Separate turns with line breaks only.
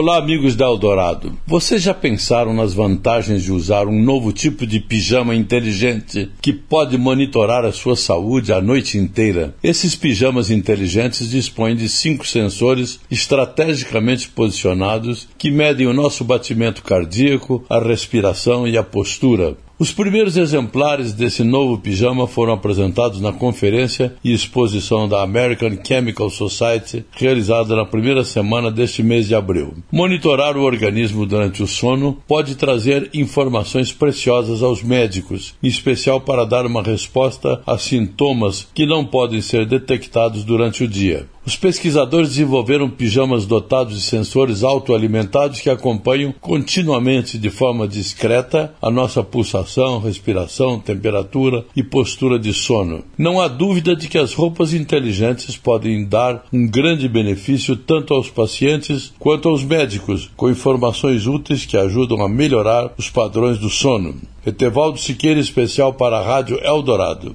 Olá, amigos da Eldorado. Vocês já pensaram nas vantagens de usar um novo tipo de pijama inteligente que pode monitorar a sua saúde a noite inteira? Esses pijamas inteligentes dispõem de cinco sensores estrategicamente posicionados que medem o nosso batimento cardíaco, a respiração e a postura. Os primeiros exemplares desse novo pijama foram apresentados na conferência e exposição da American Chemical Society, realizada na primeira semana deste mês de abril. Monitorar o organismo durante o sono pode trazer informações preciosas aos médicos, em especial para dar uma resposta a sintomas que não podem ser detectados durante o dia. Os pesquisadores desenvolveram pijamas dotados de sensores autoalimentados que acompanham continuamente de forma discreta a nossa pulsação, respiração, temperatura e postura de sono. Não há dúvida de que as roupas inteligentes podem dar um grande benefício tanto aos pacientes quanto aos médicos, com informações úteis que ajudam a melhorar os padrões do sono. Etevaldo Siqueira, especial para a Rádio Eldorado.